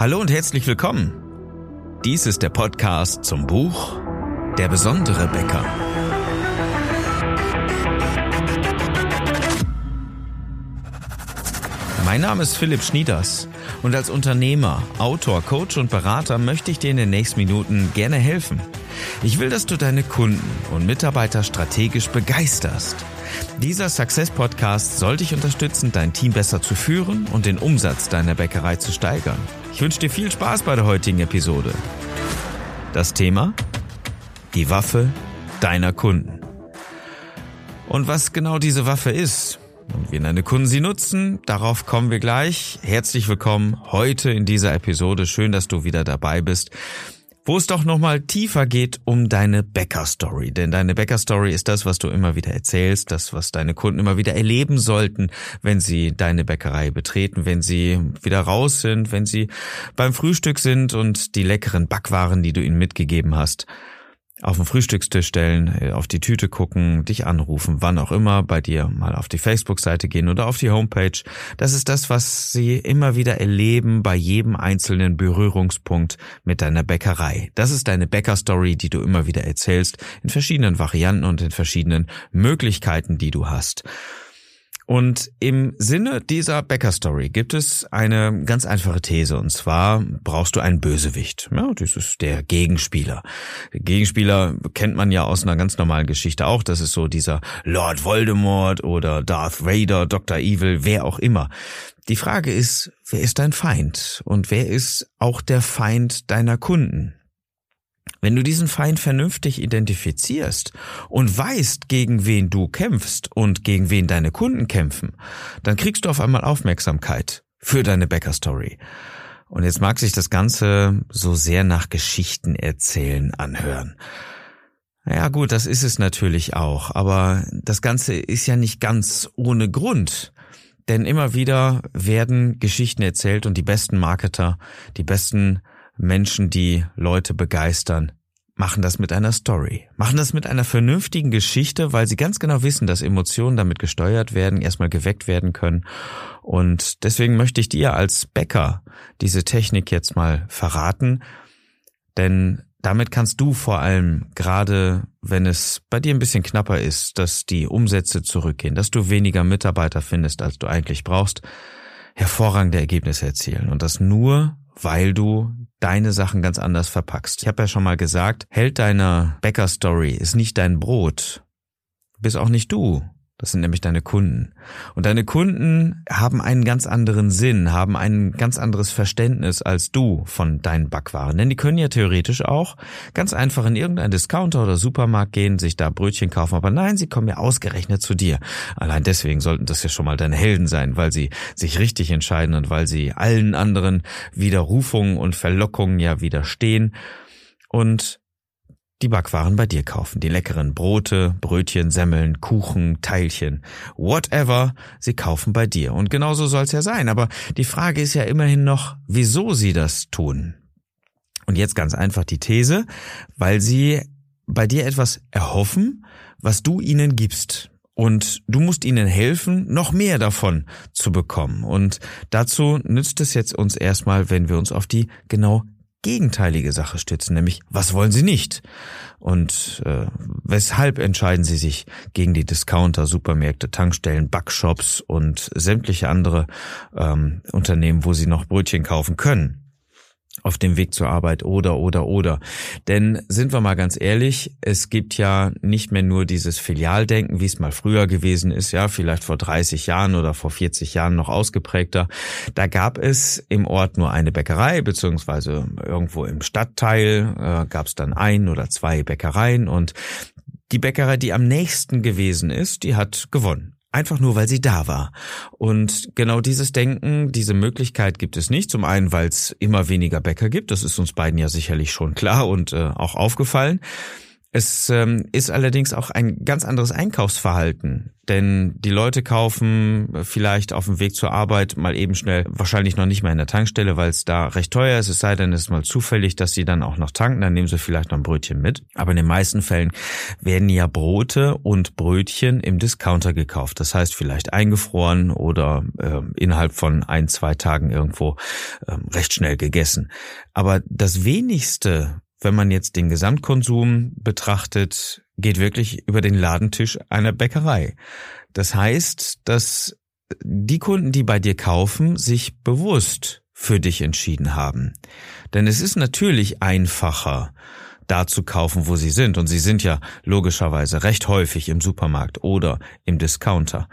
Hallo und herzlich willkommen. Dies ist der Podcast zum Buch Der besondere Bäcker. Mein Name ist Philipp Schnieders und als Unternehmer, Autor, Coach und Berater möchte ich dir in den nächsten Minuten gerne helfen. Ich will, dass du deine Kunden und Mitarbeiter strategisch begeisterst. Dieser Success Podcast soll dich unterstützen, dein Team besser zu führen und den Umsatz deiner Bäckerei zu steigern. Ich wünsche dir viel Spaß bei der heutigen Episode. Das Thema? Die Waffe deiner Kunden. Und was genau diese Waffe ist und wie deine Kunden sie nutzen, darauf kommen wir gleich. Herzlich willkommen heute in dieser Episode. Schön, dass du wieder dabei bist wo es doch nochmal tiefer geht um deine Bäcker-Story. Denn deine Bäcker-Story ist das, was du immer wieder erzählst, das, was deine Kunden immer wieder erleben sollten, wenn sie deine Bäckerei betreten, wenn sie wieder raus sind, wenn sie beim Frühstück sind und die leckeren Backwaren, die du ihnen mitgegeben hast, auf den Frühstückstisch stellen, auf die Tüte gucken, dich anrufen, wann auch immer, bei dir mal auf die Facebook-Seite gehen oder auf die Homepage. Das ist das, was sie immer wieder erleben bei jedem einzelnen Berührungspunkt mit deiner Bäckerei. Das ist deine Bäcker-Story, die du immer wieder erzählst, in verschiedenen Varianten und in verschiedenen Möglichkeiten, die du hast. Und im Sinne dieser Bäcker-Story gibt es eine ganz einfache These. Und zwar brauchst du einen Bösewicht. Ja, das ist der Gegenspieler. Gegenspieler kennt man ja aus einer ganz normalen Geschichte auch. Das ist so dieser Lord Voldemort oder Darth Vader, Dr. Evil, wer auch immer. Die Frage ist, wer ist dein Feind? Und wer ist auch der Feind deiner Kunden? Wenn du diesen Feind vernünftig identifizierst und weißt, gegen wen du kämpfst und gegen wen deine Kunden kämpfen, dann kriegst du auf einmal Aufmerksamkeit für deine Bäcker-Story. Und jetzt mag sich das Ganze so sehr nach Geschichten erzählen anhören. Ja gut, das ist es natürlich auch, aber das Ganze ist ja nicht ganz ohne Grund. Denn immer wieder werden Geschichten erzählt und die besten Marketer, die besten Menschen, die Leute begeistern, machen das mit einer Story, machen das mit einer vernünftigen Geschichte, weil sie ganz genau wissen, dass Emotionen damit gesteuert werden, erstmal geweckt werden können. Und deswegen möchte ich dir als Bäcker diese Technik jetzt mal verraten, denn damit kannst du vor allem, gerade wenn es bei dir ein bisschen knapper ist, dass die Umsätze zurückgehen, dass du weniger Mitarbeiter findest, als du eigentlich brauchst, hervorragende Ergebnisse erzielen. Und das nur, weil du deine Sachen ganz anders verpackst. Ich habe ja schon mal gesagt, Held deiner Bäcker-Story ist nicht dein Brot. Bist auch nicht du. Das sind nämlich deine Kunden. Und deine Kunden haben einen ganz anderen Sinn, haben ein ganz anderes Verständnis als du von deinen Backwaren. Denn die können ja theoretisch auch ganz einfach in irgendeinen Discounter oder Supermarkt gehen, sich da Brötchen kaufen. Aber nein, sie kommen ja ausgerechnet zu dir. Allein deswegen sollten das ja schon mal deine Helden sein, weil sie sich richtig entscheiden und weil sie allen anderen Widerrufungen und Verlockungen ja widerstehen. Und die Backwaren bei dir kaufen. Die leckeren Brote, Brötchen, Semmeln, Kuchen, Teilchen, whatever, sie kaufen bei dir. Und genauso soll's ja sein. Aber die Frage ist ja immerhin noch, wieso sie das tun. Und jetzt ganz einfach die These, weil sie bei dir etwas erhoffen, was du ihnen gibst. Und du musst ihnen helfen, noch mehr davon zu bekommen. Und dazu nützt es jetzt uns erstmal, wenn wir uns auf die genau gegenteilige Sache stützen, nämlich was wollen sie nicht? Und äh, weshalb entscheiden sie sich gegen die Discounter, Supermärkte, Tankstellen, Backshops und sämtliche andere ähm, Unternehmen, wo sie noch Brötchen kaufen können? Auf dem Weg zur Arbeit oder oder oder. Denn sind wir mal ganz ehrlich, es gibt ja nicht mehr nur dieses Filialdenken, wie es mal früher gewesen ist, ja, vielleicht vor 30 Jahren oder vor 40 Jahren noch ausgeprägter. Da gab es im Ort nur eine Bäckerei, beziehungsweise irgendwo im Stadtteil äh, gab es dann ein oder zwei Bäckereien und die Bäckerei, die am nächsten gewesen ist, die hat gewonnen. Einfach nur, weil sie da war. Und genau dieses Denken, diese Möglichkeit gibt es nicht. Zum einen, weil es immer weniger Bäcker gibt. Das ist uns beiden ja sicherlich schon klar und äh, auch aufgefallen. Es ähm, ist allerdings auch ein ganz anderes Einkaufsverhalten, denn die Leute kaufen vielleicht auf dem Weg zur Arbeit mal eben schnell, wahrscheinlich noch nicht mal in der Tankstelle, weil es da recht teuer ist, es sei denn, es ist mal zufällig, dass sie dann auch noch tanken, dann nehmen sie vielleicht noch ein Brötchen mit. Aber in den meisten Fällen werden ja Brote und Brötchen im Discounter gekauft. Das heißt vielleicht eingefroren oder äh, innerhalb von ein, zwei Tagen irgendwo äh, recht schnell gegessen. Aber das wenigste wenn man jetzt den Gesamtkonsum betrachtet, geht wirklich über den Ladentisch einer Bäckerei. Das heißt, dass die Kunden, die bei dir kaufen, sich bewusst für dich entschieden haben. Denn es ist natürlich einfacher, da zu kaufen, wo sie sind. Und sie sind ja logischerweise recht häufig im Supermarkt oder im Discounter.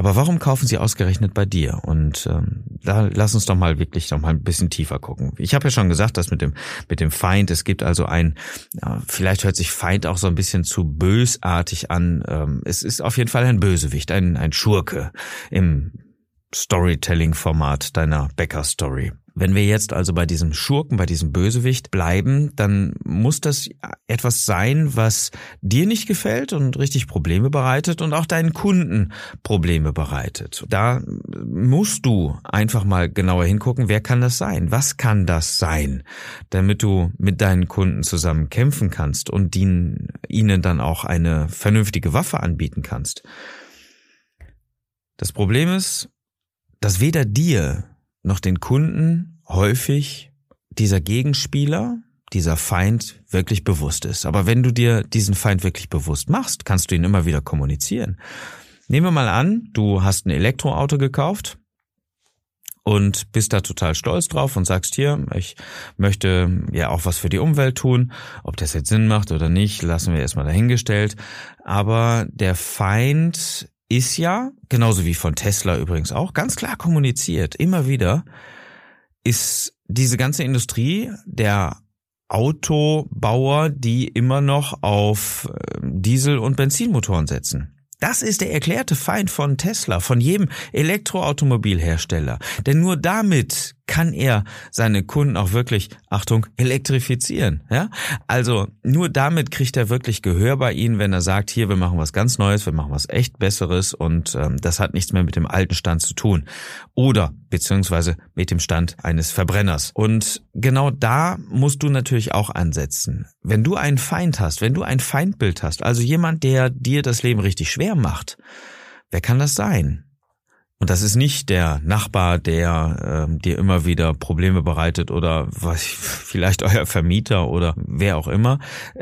Aber warum kaufen sie ausgerechnet bei dir? Und ähm, da lass uns doch mal wirklich noch mal ein bisschen tiefer gucken. Ich habe ja schon gesagt, dass mit dem mit dem Feind, es gibt also ein, ja, vielleicht hört sich Feind auch so ein bisschen zu bösartig an. Ähm, es ist auf jeden Fall ein Bösewicht, ein ein Schurke im Storytelling-Format deiner Bäcker-Story. Wenn wir jetzt also bei diesem Schurken, bei diesem Bösewicht bleiben, dann muss das etwas sein, was dir nicht gefällt und richtig Probleme bereitet und auch deinen Kunden Probleme bereitet. Da musst du einfach mal genauer hingucken, wer kann das sein? Was kann das sein? Damit du mit deinen Kunden zusammen kämpfen kannst und ihnen dann auch eine vernünftige Waffe anbieten kannst. Das Problem ist, dass weder dir noch den Kunden häufig dieser Gegenspieler, dieser Feind wirklich bewusst ist. Aber wenn du dir diesen Feind wirklich bewusst machst, kannst du ihn immer wieder kommunizieren. Nehmen wir mal an, du hast ein Elektroauto gekauft und bist da total stolz drauf und sagst hier, ich möchte ja auch was für die Umwelt tun. Ob das jetzt Sinn macht oder nicht, lassen wir erstmal dahingestellt. Aber der Feind ist ja, genauso wie von Tesla übrigens auch, ganz klar kommuniziert, immer wieder, ist diese ganze Industrie der Autobauer, die immer noch auf ähm, Diesel- und Benzinmotoren setzen. Das ist der erklärte Feind von Tesla, von jedem Elektroautomobilhersteller. Denn nur damit kann er seine Kunden auch wirklich, Achtung, elektrifizieren. Ja? Also nur damit kriegt er wirklich Gehör bei ihnen, wenn er sagt, hier, wir machen was ganz Neues, wir machen was echt Besseres und ähm, das hat nichts mehr mit dem alten Stand zu tun. Oder beziehungsweise mit dem Stand eines Verbrenners. Und genau da musst du natürlich auch ansetzen. Wenn du einen Feind hast, wenn du ein Feindbild hast, also jemand, der dir das Leben richtig schwer macht, wer kann das sein? Und das ist nicht der Nachbar, der ähm, dir immer wieder Probleme bereitet oder was, vielleicht euer Vermieter oder wer auch immer.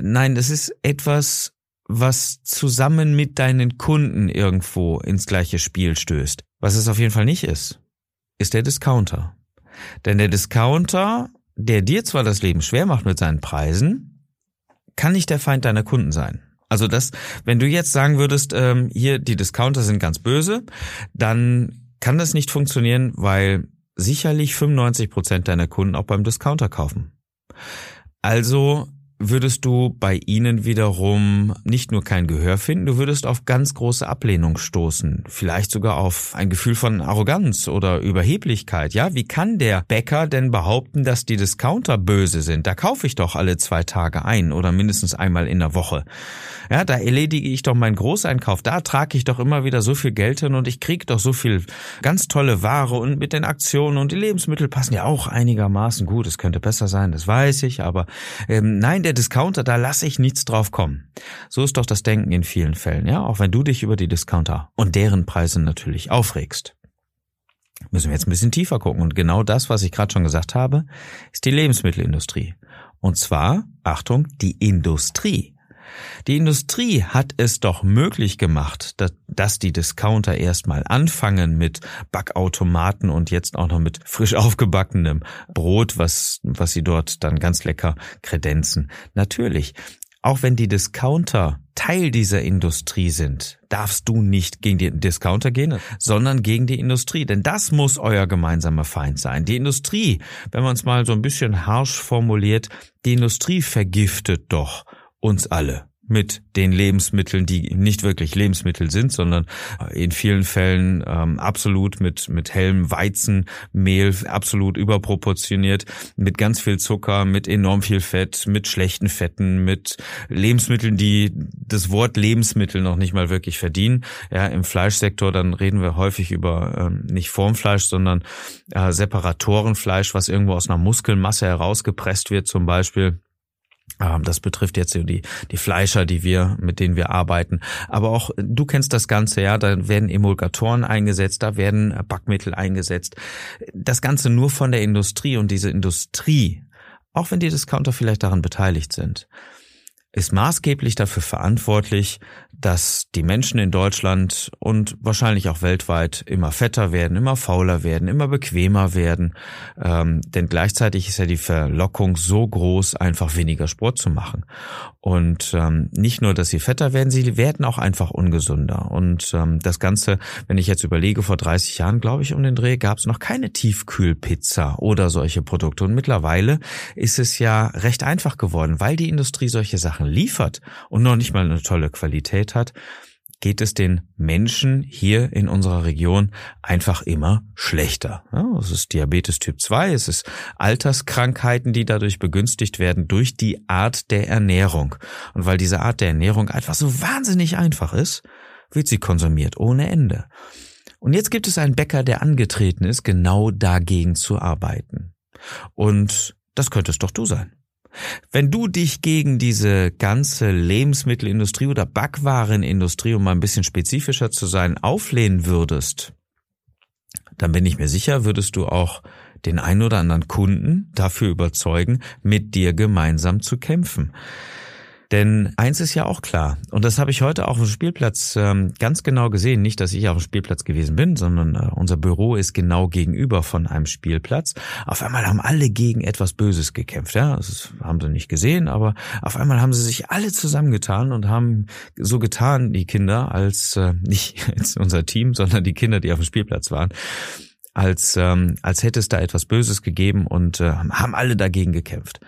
Nein, das ist etwas, was zusammen mit deinen Kunden irgendwo ins gleiche Spiel stößt. Was es auf jeden Fall nicht ist, ist der Discounter. Denn der Discounter, der dir zwar das Leben schwer macht mit seinen Preisen, kann nicht der Feind deiner Kunden sein. Also das, wenn du jetzt sagen würdest, ähm, hier die Discounter sind ganz böse, dann kann das nicht funktionieren, weil sicherlich 95 Prozent deiner Kunden auch beim Discounter kaufen. Also würdest du bei ihnen wiederum nicht nur kein Gehör finden, du würdest auf ganz große Ablehnung stoßen, vielleicht sogar auf ein Gefühl von Arroganz oder Überheblichkeit. Ja, wie kann der Bäcker denn behaupten, dass die Discounter böse sind? Da kaufe ich doch alle zwei Tage ein oder mindestens einmal in der Woche. Ja, da erledige ich doch meinen Großeinkauf, da trage ich doch immer wieder so viel Geld hin und ich kriege doch so viel ganz tolle Ware und mit den Aktionen und die Lebensmittel passen ja auch einigermaßen gut. Es könnte besser sein, das weiß ich, aber ähm, nein, der der Discounter, da lasse ich nichts drauf kommen. So ist doch das Denken in vielen Fällen, ja, auch wenn du dich über die Discounter und deren Preise natürlich aufregst. Müssen wir jetzt ein bisschen tiefer gucken. Und genau das, was ich gerade schon gesagt habe, ist die Lebensmittelindustrie. Und zwar, Achtung, die Industrie. Die Industrie hat es doch möglich gemacht, dass die Discounter erstmal anfangen mit Backautomaten und jetzt auch noch mit frisch aufgebackenem Brot, was, was sie dort dann ganz lecker kredenzen. Natürlich. Auch wenn die Discounter Teil dieser Industrie sind, darfst du nicht gegen die Discounter gehen, sondern gegen die Industrie. Denn das muss euer gemeinsamer Feind sein. Die Industrie, wenn man es mal so ein bisschen harsch formuliert, die Industrie vergiftet doch uns alle mit den Lebensmitteln, die nicht wirklich Lebensmittel sind, sondern in vielen Fällen ähm, absolut mit, mit hellem Weizenmehl, absolut überproportioniert, mit ganz viel Zucker, mit enorm viel Fett, mit schlechten Fetten, mit Lebensmitteln, die das Wort Lebensmittel noch nicht mal wirklich verdienen. Ja, im Fleischsektor, dann reden wir häufig über ähm, nicht Formfleisch, sondern äh, Separatorenfleisch, was irgendwo aus einer Muskelmasse herausgepresst wird zum Beispiel das betrifft jetzt die, die Fleischer, die wir, mit denen wir arbeiten. Aber auch, du kennst das Ganze, ja, da werden Emulgatoren eingesetzt, da werden Backmittel eingesetzt. Das Ganze nur von der Industrie und diese Industrie, auch wenn die Discounter vielleicht daran beteiligt sind, ist maßgeblich dafür verantwortlich, dass die Menschen in Deutschland und wahrscheinlich auch weltweit immer fetter werden, immer fauler werden, immer bequemer werden. Ähm, denn gleichzeitig ist ja die Verlockung so groß, einfach weniger Sport zu machen. Und ähm, nicht nur, dass sie fetter werden, sie werden auch einfach ungesunder. Und ähm, das Ganze, wenn ich jetzt überlege, vor 30 Jahren, glaube ich, um den Dreh, gab es noch keine Tiefkühlpizza oder solche Produkte. Und mittlerweile ist es ja recht einfach geworden, weil die Industrie solche Sachen liefert und noch nicht mal eine tolle Qualität hat, geht es den Menschen hier in unserer Region einfach immer schlechter. Ja, es ist Diabetes Typ 2, es ist Alterskrankheiten, die dadurch begünstigt werden durch die Art der Ernährung. Und weil diese Art der Ernährung einfach so wahnsinnig einfach ist, wird sie konsumiert ohne Ende. Und jetzt gibt es einen Bäcker, der angetreten ist, genau dagegen zu arbeiten. Und das könntest doch du sein. Wenn du dich gegen diese ganze Lebensmittelindustrie oder Backwarenindustrie, um mal ein bisschen spezifischer zu sein, auflehnen würdest, dann bin ich mir sicher, würdest du auch den ein oder anderen Kunden dafür überzeugen, mit dir gemeinsam zu kämpfen. Denn eins ist ja auch klar, und das habe ich heute auch auf dem Spielplatz ähm, ganz genau gesehen, nicht, dass ich auf dem Spielplatz gewesen bin, sondern äh, unser Büro ist genau gegenüber von einem Spielplatz. Auf einmal haben alle gegen etwas Böses gekämpft. Ja, das haben sie nicht gesehen, aber auf einmal haben sie sich alle zusammengetan und haben so getan, die Kinder, als äh, nicht jetzt unser Team, sondern die Kinder, die auf dem Spielplatz waren als ähm, als hätte es da etwas Böses gegeben und äh, haben alle dagegen gekämpft.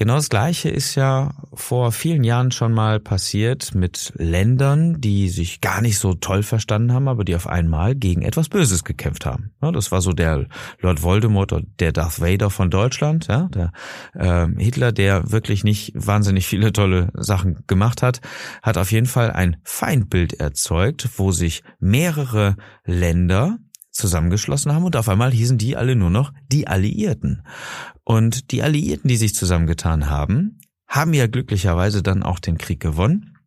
Genau das Gleiche ist ja vor vielen Jahren schon mal passiert mit Ländern, die sich gar nicht so toll verstanden haben, aber die auf einmal gegen etwas Böses gekämpft haben. Ja, das war so der Lord Voldemort oder der Darth Vader von Deutschland, ja, der äh, Hitler, der wirklich nicht wahnsinnig viele tolle Sachen gemacht hat, hat auf jeden Fall ein Feindbild erzeugt, wo sich mehrere Länder zusammengeschlossen haben und auf einmal hießen die alle nur noch die Alliierten. Und die Alliierten, die sich zusammengetan haben, haben ja glücklicherweise dann auch den Krieg gewonnen.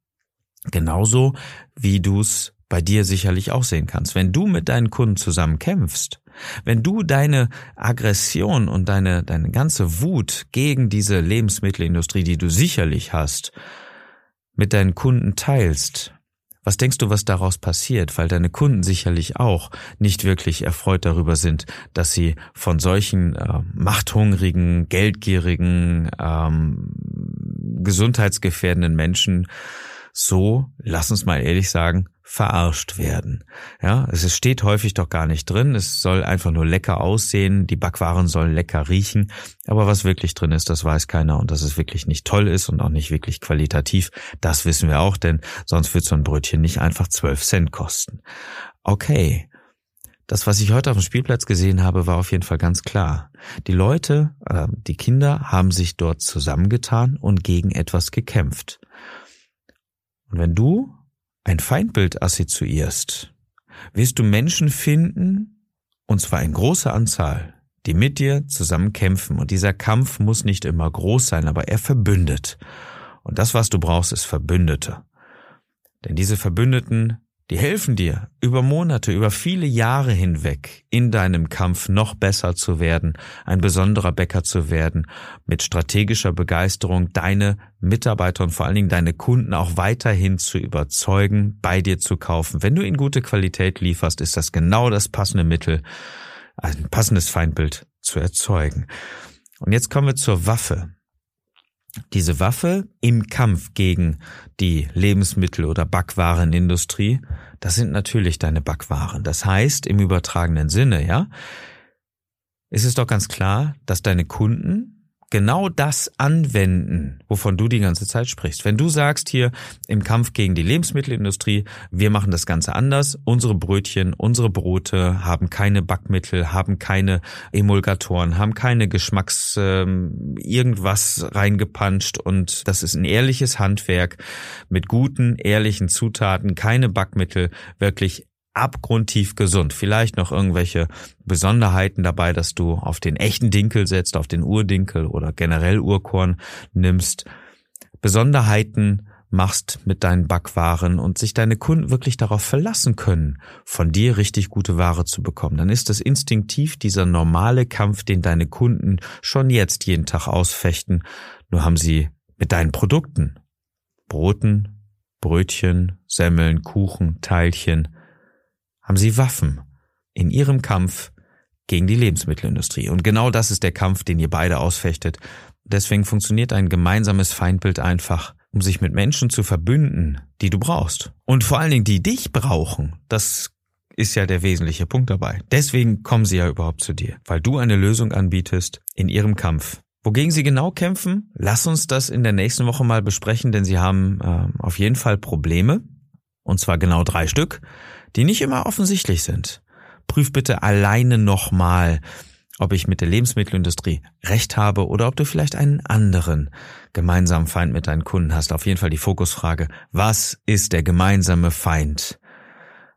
Genauso wie du es bei dir sicherlich auch sehen kannst. Wenn du mit deinen Kunden zusammen kämpfst, wenn du deine Aggression und deine, deine ganze Wut gegen diese Lebensmittelindustrie, die du sicherlich hast, mit deinen Kunden teilst, was denkst du, was daraus passiert? Weil deine Kunden sicherlich auch nicht wirklich erfreut darüber sind, dass sie von solchen äh, machthungrigen, geldgierigen, ähm, gesundheitsgefährdenden Menschen so, lass uns mal ehrlich sagen, verarscht werden. Ja, es steht häufig doch gar nicht drin. Es soll einfach nur lecker aussehen. Die Backwaren sollen lecker riechen. Aber was wirklich drin ist, das weiß keiner. Und dass es wirklich nicht toll ist und auch nicht wirklich qualitativ, das wissen wir auch, denn sonst wird so ein Brötchen nicht einfach zwölf Cent kosten. Okay. Das, was ich heute auf dem Spielplatz gesehen habe, war auf jeden Fall ganz klar. Die Leute, äh, die Kinder haben sich dort zusammengetan und gegen etwas gekämpft. Und wenn du ein Feindbild assoziierst, wirst du Menschen finden, und zwar in großer Anzahl, die mit dir zusammen kämpfen. Und dieser Kampf muss nicht immer groß sein, aber er verbündet. Und das, was du brauchst, ist Verbündete. Denn diese Verbündeten die helfen dir über Monate, über viele Jahre hinweg in deinem Kampf noch besser zu werden, ein besonderer Bäcker zu werden, mit strategischer Begeisterung deine Mitarbeiter und vor allen Dingen deine Kunden auch weiterhin zu überzeugen, bei dir zu kaufen. Wenn du ihnen gute Qualität lieferst, ist das genau das passende Mittel, ein passendes Feindbild zu erzeugen. Und jetzt kommen wir zur Waffe diese Waffe im Kampf gegen die Lebensmittel- oder Backwarenindustrie, das sind natürlich deine Backwaren. Das heißt, im übertragenen Sinne, ja, ist es doch ganz klar, dass deine Kunden genau das anwenden, wovon du die ganze Zeit sprichst. Wenn du sagst hier im Kampf gegen die Lebensmittelindustrie, wir machen das Ganze anders, unsere Brötchen, unsere Brote haben keine Backmittel, haben keine Emulgatoren, haben keine Geschmacks äh, irgendwas reingepanscht und das ist ein ehrliches Handwerk mit guten, ehrlichen Zutaten, keine Backmittel, wirklich abgrundtief gesund. Vielleicht noch irgendwelche Besonderheiten dabei, dass du auf den echten Dinkel setzt, auf den Urdinkel oder generell Urkorn nimmst. Besonderheiten machst mit deinen Backwaren und sich deine Kunden wirklich darauf verlassen können, von dir richtig gute Ware zu bekommen, dann ist das instinktiv dieser normale Kampf, den deine Kunden schon jetzt jeden Tag ausfechten, nur haben sie mit deinen Produkten, Broten, Brötchen, Semmeln, Kuchen, Teilchen, haben sie Waffen in ihrem Kampf gegen die Lebensmittelindustrie. Und genau das ist der Kampf, den ihr beide ausfechtet. Deswegen funktioniert ein gemeinsames Feindbild einfach, um sich mit Menschen zu verbünden, die du brauchst. Und vor allen Dingen, die dich brauchen. Das ist ja der wesentliche Punkt dabei. Deswegen kommen sie ja überhaupt zu dir, weil du eine Lösung anbietest in ihrem Kampf. Wogegen sie genau kämpfen, lass uns das in der nächsten Woche mal besprechen, denn sie haben äh, auf jeden Fall Probleme. Und zwar genau drei Stück die nicht immer offensichtlich sind. Prüf bitte alleine nochmal, ob ich mit der Lebensmittelindustrie recht habe oder ob du vielleicht einen anderen gemeinsamen Feind mit deinen Kunden hast. Auf jeden Fall die Fokusfrage, was ist der gemeinsame Feind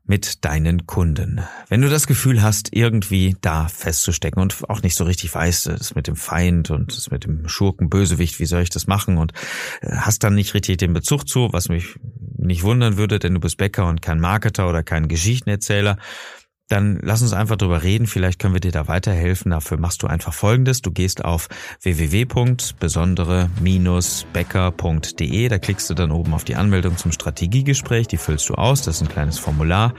mit deinen Kunden. Wenn du das Gefühl hast, irgendwie da festzustecken und auch nicht so richtig weißt, das mit dem Feind und das mit dem Schurken, Bösewicht, wie soll ich das machen und äh, hast dann nicht richtig den Bezug zu, was mich nicht wundern würde, denn du bist Bäcker und kein Marketer oder kein Geschichtenerzähler, dann lass uns einfach drüber reden. Vielleicht können wir dir da weiterhelfen. Dafür machst du einfach Folgendes. Du gehst auf www.besondere-becker.de. Da klickst du dann oben auf die Anmeldung zum Strategiegespräch. Die füllst du aus. Das ist ein kleines Formular.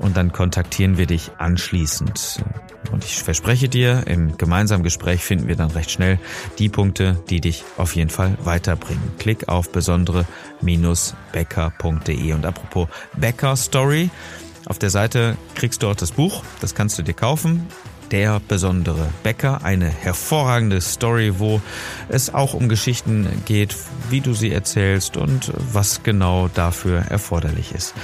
Und dann kontaktieren wir dich anschließend. Und ich verspreche dir, im gemeinsamen Gespräch finden wir dann recht schnell die Punkte, die dich auf jeden Fall weiterbringen. Klick auf besondere-becker.de. Und apropos Becker Story. Auf der Seite kriegst du auch das Buch, das kannst du dir kaufen. Der besondere Bäcker, eine hervorragende Story, wo es auch um Geschichten geht, wie du sie erzählst und was genau dafür erforderlich ist.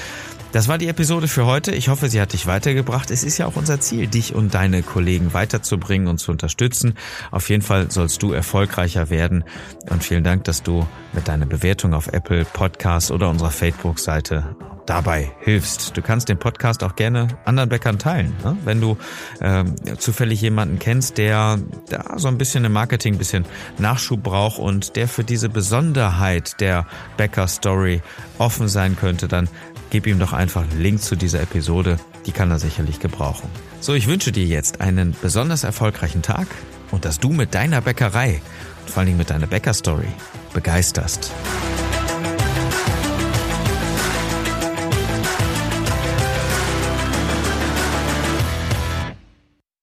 Das war die Episode für heute. Ich hoffe, sie hat dich weitergebracht. Es ist ja auch unser Ziel, dich und deine Kollegen weiterzubringen und zu unterstützen. Auf jeden Fall sollst du erfolgreicher werden. Und vielen Dank, dass du mit deiner Bewertung auf Apple Podcasts oder unserer Facebook-Seite dabei hilfst. Du kannst den Podcast auch gerne anderen Bäckern teilen. Ne? Wenn du ähm, zufällig jemanden kennst, der da so ein bisschen im Marketing ein bisschen Nachschub braucht und der für diese Besonderheit der Bäcker-Story offen sein könnte, dann gib ihm doch einfach einen Link zu dieser Episode. Die kann er sicherlich gebrauchen. So, ich wünsche dir jetzt einen besonders erfolgreichen Tag und dass du mit deiner Bäckerei und vor Dingen mit deiner Bäcker-Story begeisterst.